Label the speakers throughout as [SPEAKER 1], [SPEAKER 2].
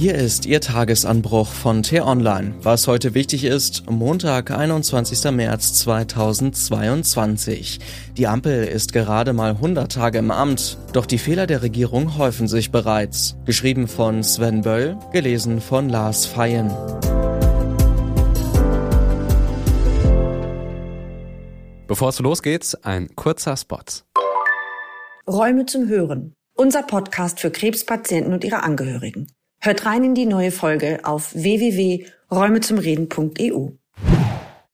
[SPEAKER 1] Hier ist Ihr Tagesanbruch von T-Online. Was heute wichtig ist, Montag, 21. März 2022. Die Ampel ist gerade mal 100 Tage im Amt, doch die Fehler der Regierung häufen sich bereits. Geschrieben von Sven Böll, gelesen von Lars Feyen.
[SPEAKER 2] Bevor es losgeht, ein kurzer Spot.
[SPEAKER 3] Räume zum Hören. Unser Podcast für Krebspatienten und ihre Angehörigen. Hört rein in die neue Folge auf www.räumezumreden.eu.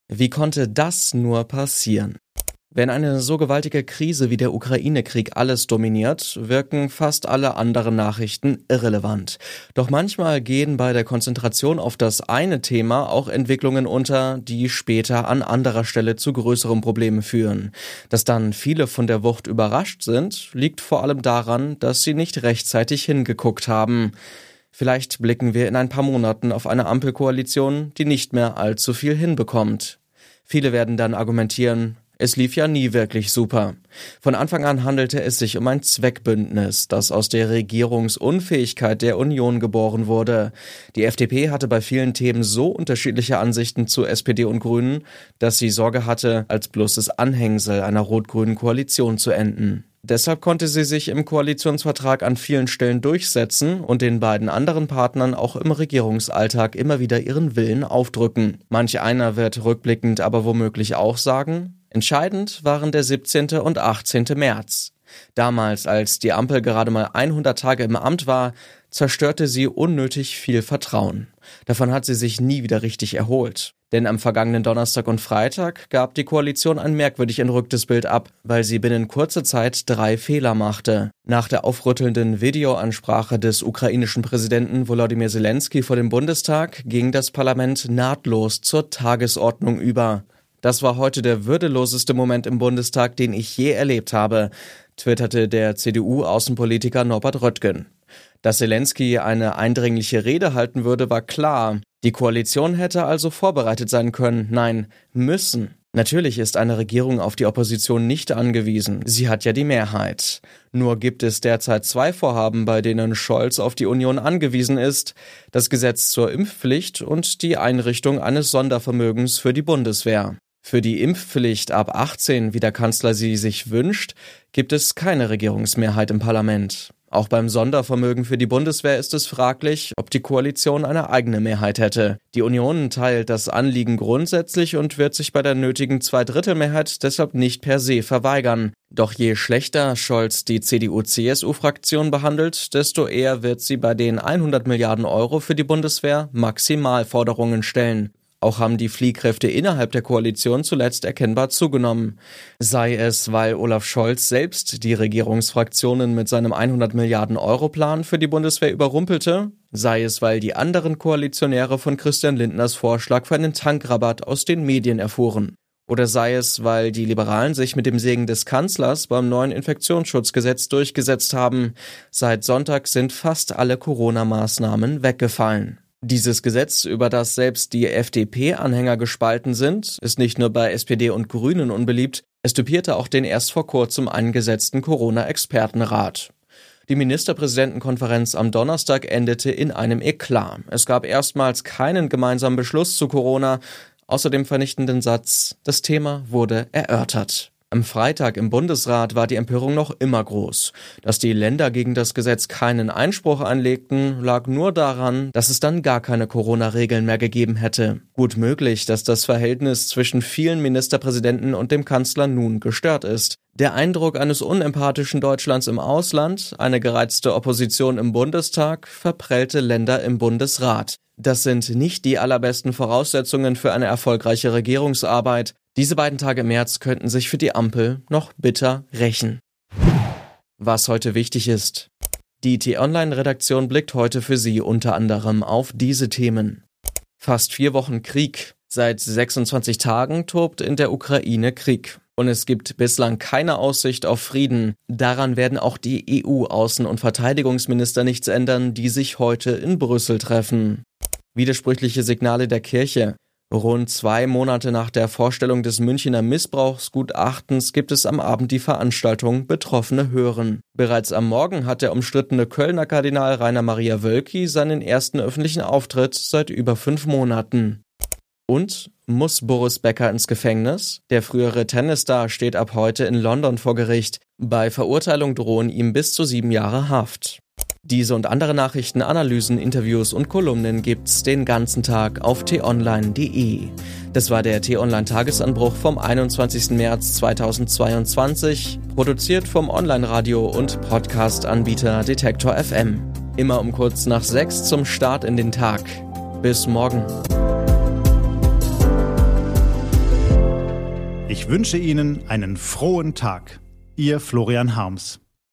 [SPEAKER 1] Wie konnte das nur passieren? Wenn eine so gewaltige Krise wie der Ukraine-Krieg alles dominiert, wirken fast alle anderen Nachrichten irrelevant. Doch manchmal gehen bei der Konzentration auf das eine Thema auch Entwicklungen unter, die später an anderer Stelle zu größeren Problemen führen. Dass dann viele von der Wucht überrascht sind, liegt vor allem daran, dass sie nicht rechtzeitig hingeguckt haben. Vielleicht blicken wir in ein paar Monaten auf eine Ampelkoalition, die nicht mehr allzu viel hinbekommt. Viele werden dann argumentieren, es lief ja nie wirklich super. Von Anfang an handelte es sich um ein Zweckbündnis, das aus der Regierungsunfähigkeit der Union geboren wurde. Die FDP hatte bei vielen Themen so unterschiedliche Ansichten zu SPD und Grünen, dass sie Sorge hatte, als bloßes Anhängsel einer rot-grünen Koalition zu enden. Deshalb konnte sie sich im Koalitionsvertrag an vielen Stellen durchsetzen und den beiden anderen Partnern auch im Regierungsalltag immer wieder ihren Willen aufdrücken. Manch einer wird rückblickend aber womöglich auch sagen, entscheidend waren der 17. und 18. März. Damals, als die Ampel gerade mal 100 Tage im Amt war, zerstörte sie unnötig viel Vertrauen. Davon hat sie sich nie wieder richtig erholt. Denn am vergangenen Donnerstag und Freitag gab die Koalition ein merkwürdig entrücktes Bild ab, weil sie binnen kurzer Zeit drei Fehler machte. Nach der aufrüttelnden Videoansprache des ukrainischen Präsidenten Volodymyr Zelensky vor dem Bundestag ging das Parlament nahtlos zur Tagesordnung über. Das war heute der würdeloseste Moment im Bundestag, den ich je erlebt habe, twitterte der CDU-Außenpolitiker Norbert Röttgen. Dass Zelensky eine eindringliche Rede halten würde, war klar. Die Koalition hätte also vorbereitet sein können, nein, müssen. Natürlich ist eine Regierung auf die Opposition nicht angewiesen. Sie hat ja die Mehrheit. Nur gibt es derzeit zwei Vorhaben, bei denen Scholz auf die Union angewiesen ist. Das Gesetz zur Impfpflicht und die Einrichtung eines Sondervermögens für die Bundeswehr. Für die Impfpflicht ab 18, wie der Kanzler sie sich wünscht, gibt es keine Regierungsmehrheit im Parlament. Auch beim Sondervermögen für die Bundeswehr ist es fraglich, ob die Koalition eine eigene Mehrheit hätte. Die Union teilt das Anliegen grundsätzlich und wird sich bei der nötigen Zweidrittelmehrheit deshalb nicht per se verweigern. Doch je schlechter Scholz die CDU-CSU-Fraktion behandelt, desto eher wird sie bei den 100 Milliarden Euro für die Bundeswehr Maximalforderungen stellen. Auch haben die Fliehkräfte innerhalb der Koalition zuletzt erkennbar zugenommen. Sei es, weil Olaf Scholz selbst die Regierungsfraktionen mit seinem 100 Milliarden Euro Plan für die Bundeswehr überrumpelte, sei es, weil die anderen Koalitionäre von Christian Lindners Vorschlag für einen Tankrabatt aus den Medien erfuhren. Oder sei es, weil die Liberalen sich mit dem Segen des Kanzlers beim neuen Infektionsschutzgesetz durchgesetzt haben. Seit Sonntag sind fast alle Corona-Maßnahmen weggefallen. Dieses Gesetz, über das selbst die FDP-Anhänger gespalten sind, ist nicht nur bei SPD und Grünen unbeliebt, es typierte auch den erst vor kurzem eingesetzten Corona-Expertenrat. Die Ministerpräsidentenkonferenz am Donnerstag endete in einem Eklat. Es gab erstmals keinen gemeinsamen Beschluss zu Corona, außer dem vernichtenden Satz, das Thema wurde erörtert. Am Freitag im Bundesrat war die Empörung noch immer groß. Dass die Länder gegen das Gesetz keinen Einspruch einlegten, lag nur daran, dass es dann gar keine Corona-Regeln mehr gegeben hätte. Gut möglich, dass das Verhältnis zwischen vielen Ministerpräsidenten und dem Kanzler nun gestört ist. Der Eindruck eines unempathischen Deutschlands im Ausland, eine gereizte Opposition im Bundestag, verprellte Länder im Bundesrat. Das sind nicht die allerbesten Voraussetzungen für eine erfolgreiche Regierungsarbeit. Diese beiden Tage im März könnten sich für die Ampel noch bitter rächen. Was heute wichtig ist. Die T-Online-Redaktion blickt heute für Sie unter anderem auf diese Themen. Fast vier Wochen Krieg. Seit 26 Tagen tobt in der Ukraine Krieg. Und es gibt bislang keine Aussicht auf Frieden. Daran werden auch die EU-Außen- und Verteidigungsminister nichts ändern, die sich heute in Brüssel treffen. Widersprüchliche Signale der Kirche. Rund zwei Monate nach der Vorstellung des Münchner Missbrauchsgutachtens gibt es am Abend die Veranstaltung Betroffene hören. Bereits am Morgen hat der umstrittene Kölner Kardinal Rainer Maria Wölki seinen ersten öffentlichen Auftritt seit über fünf Monaten. Und muss Boris Becker ins Gefängnis? Der frühere Tennisstar steht ab heute in London vor Gericht. Bei Verurteilung drohen ihm bis zu sieben Jahre Haft. Diese und andere Nachrichten, Analysen, Interviews und Kolumnen gibt's den ganzen Tag auf t-online.de. Das war der T-Online Tagesanbruch vom 21. März 2022, produziert vom Online-Radio und Podcast-Anbieter Detektor FM. Immer um kurz nach sechs zum Start in den Tag. Bis morgen.
[SPEAKER 4] Ich wünsche Ihnen einen frohen Tag. Ihr Florian Harms.